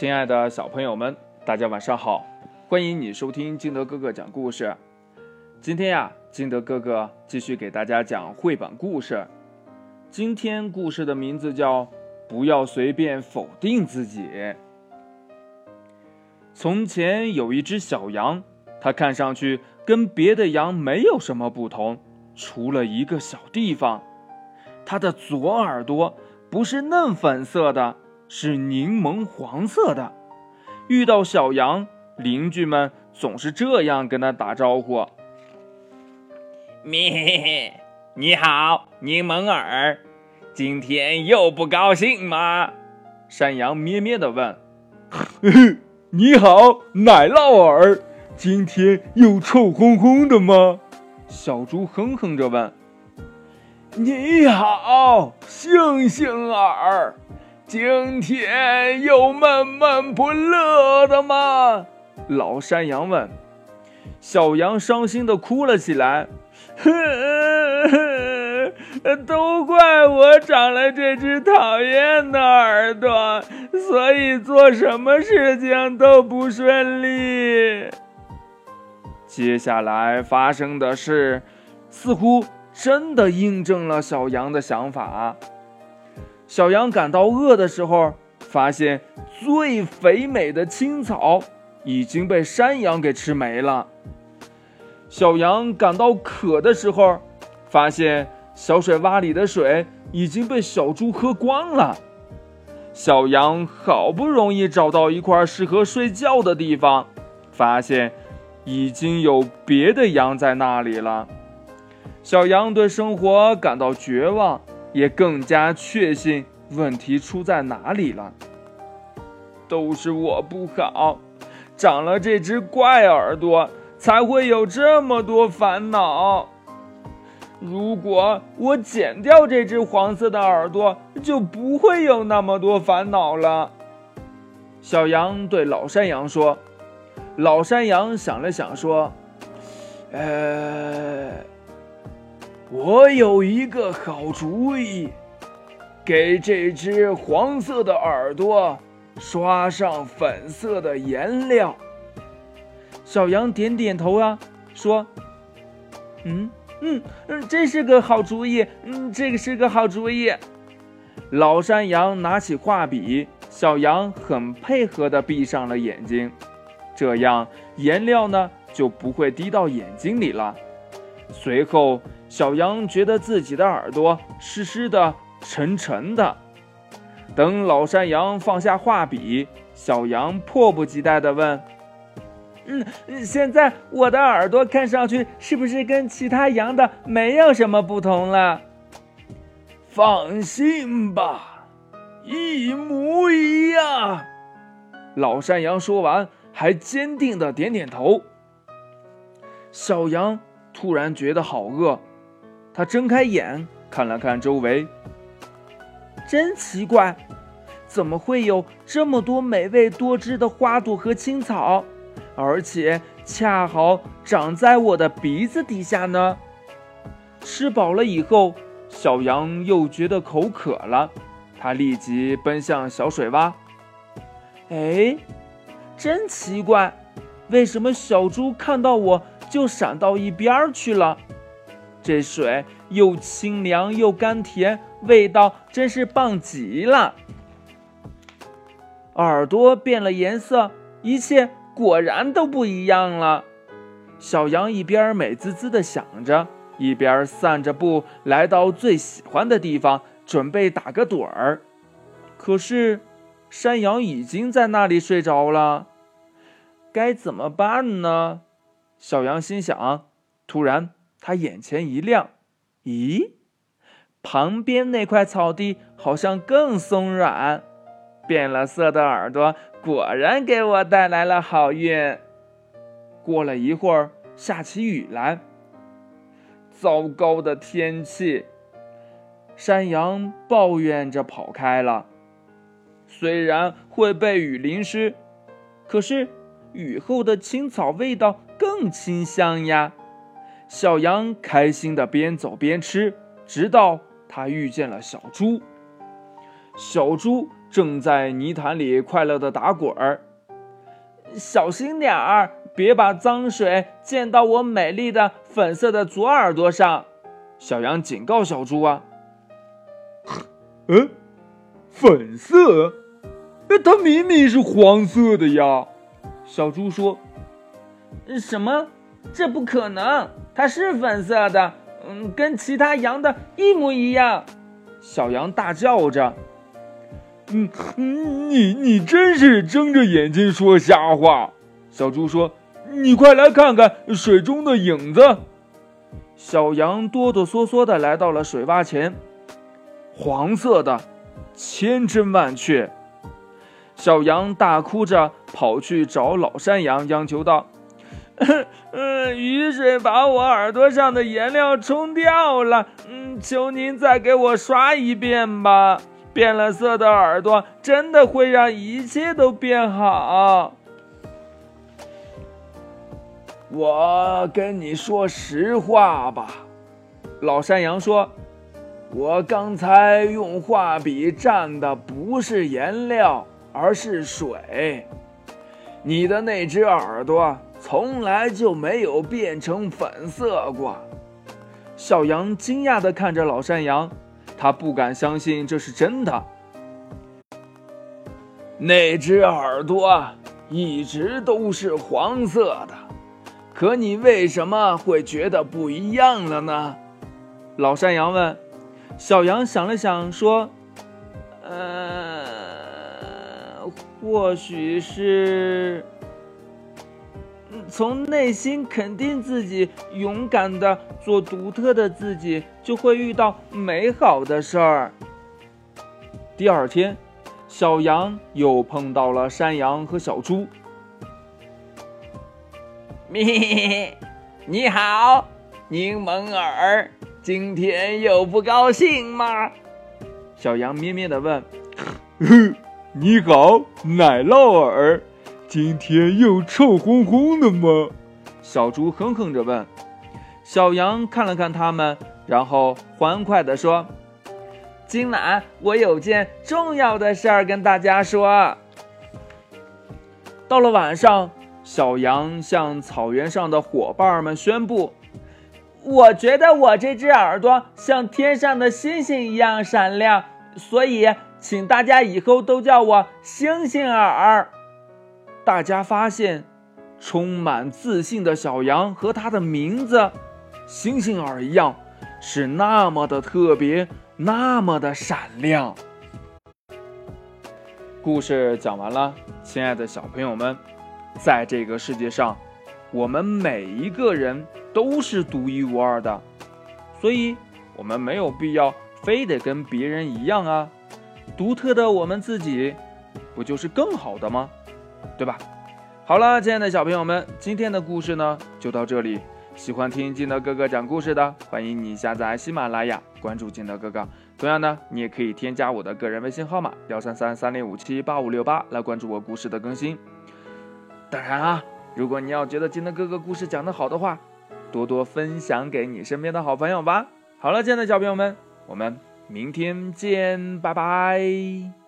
亲爱的小朋友们，大家晚上好！欢迎你收听金德哥哥讲故事。今天呀，金德哥哥继续给大家讲绘本故事。今天故事的名字叫《不要随便否定自己》。从前有一只小羊，它看上去跟别的羊没有什么不同，除了一个小地方，它的左耳朵不是嫩粉色的。是柠檬黄色的。遇到小羊，邻居们总是这样跟他打招呼：“ 咩，你好，柠檬耳，今天又不高兴吗？”山羊咩咩的问。“你好，奶酪耳，今天又臭烘烘的吗？”小猪哼哼着问。“你好，星星耳。”今天又闷闷不乐的吗？老山羊问。小羊伤心的哭了起来。都怪我长了这只讨厌的耳朵，所以做什么事情都不顺利。接下来发生的事，似乎真的印证了小羊的想法。小羊感到饿的时候，发现最肥美的青草已经被山羊给吃没了。小羊感到渴的时候，发现小水洼里的水已经被小猪喝光了。小羊好不容易找到一块适合睡觉的地方，发现已经有别的羊在那里了。小羊对生活感到绝望。也更加确信问题出在哪里了。都是我不好，长了这只怪耳朵，才会有这么多烦恼。如果我剪掉这只黄色的耳朵，就不会有那么多烦恼了。小羊对老山羊说。老山羊想了想说：“呃。”我有一个好主意，给这只黄色的耳朵刷上粉色的颜料。小羊点点头啊，说：“嗯嗯嗯，这是个好主意，嗯，这个是个好主意。”老山羊拿起画笔，小羊很配合地闭上了眼睛，这样颜料呢就不会滴到眼睛里了。随后。小羊觉得自己的耳朵湿湿的、沉沉的。等老山羊放下画笔，小羊迫不及待地问：“嗯，现在我的耳朵看上去是不是跟其他羊的没有什么不同了？”“放心吧，一模一样。”老山羊说完，还坚定地点点头。小羊突然觉得好饿。他睁开眼，看了看周围，真奇怪，怎么会有这么多美味多汁的花朵和青草，而且恰好长在我的鼻子底下呢？吃饱了以后，小羊又觉得口渴了，它立即奔向小水洼。哎，真奇怪，为什么小猪看到我就闪到一边去了？这水又清凉又甘甜，味道真是棒极了。耳朵变了颜色，一切果然都不一样了。小羊一边美滋滋地想着，一边散着步来到最喜欢的地方，准备打个盹儿。可是，山羊已经在那里睡着了。该怎么办呢？小羊心想。突然。他眼前一亮，咦，旁边那块草地好像更松软，变了色的耳朵果然给我带来了好运。过了一会儿，下起雨来。糟糕的天气，山羊抱怨着跑开了。虽然会被雨淋湿，可是雨后的青草味道更清香呀。小羊开心的边走边吃，直到它遇见了小猪。小猪正在泥潭里快乐的打滚儿。小心点儿，别把脏水溅到我美丽的粉色的左耳朵上。小羊警告小猪啊。嗯，粉色？哎它明明是黄色的呀！小猪说。什么？这不可能！它是粉色的，嗯，跟其他羊的一模一样。小羊大叫着。嗯，你你真是睁着眼睛说瞎话！小猪说：“你快来看看水中的影子。”小羊哆哆嗦嗦的来到了水洼前，黄色的，千真万确。小羊大哭着跑去找老山羊，央求道：“ 嗯，雨水把我耳朵上的颜料冲掉了，嗯，求您再给我刷一遍吧。”变了色的耳朵真的会让一切都变好。我跟你说实话吧，老山羊说：“我刚才用画笔蘸的不是颜料，而是水。你的那只耳朵从来就没有变成粉色过。”小羊惊讶地看着老山羊。他不敢相信这是真的。那只耳朵一直都是黄色的，可你为什么会觉得不一样了呢？老山羊问。小羊想了想说：“呃，或许是……”从内心肯定自己，勇敢的做独特的自己，就会遇到美好的事儿。第二天，小羊又碰到了山羊和小猪。咪，你好，柠檬耳，今天又不高兴吗？小羊咩咩的问。你好，奶酪耳。今天又臭烘烘的吗？小猪哼哼着问。小羊看了看他们，然后欢快地说：“今晚我有件重要的事儿跟大家说。”到了晚上，小羊向草原上的伙伴们宣布：“我觉得我这只耳朵像天上的星星一样闪亮，所以请大家以后都叫我星星耳。”大家发现，充满自信的小羊和它的名字“星星耳”一样，是那么的特别，那么的闪亮。故事讲完了，亲爱的小朋友们，在这个世界上，我们每一个人都是独一无二的，所以我们没有必要非得跟别人一样啊。独特的我们自己，不就是更好的吗？对吧？好了，亲爱的小朋友们，今天的故事呢就到这里。喜欢听金德哥哥讲故事的，欢迎你下载喜马拉雅，关注金德哥哥。同样呢，你也可以添加我的个人微信号码幺三三三零五七八五六八来关注我故事的更新。当然啊，如果你要觉得金德哥哥故事讲得好的话，多多分享给你身边的好朋友吧。好了，亲爱的小朋友们，我们明天见，拜拜。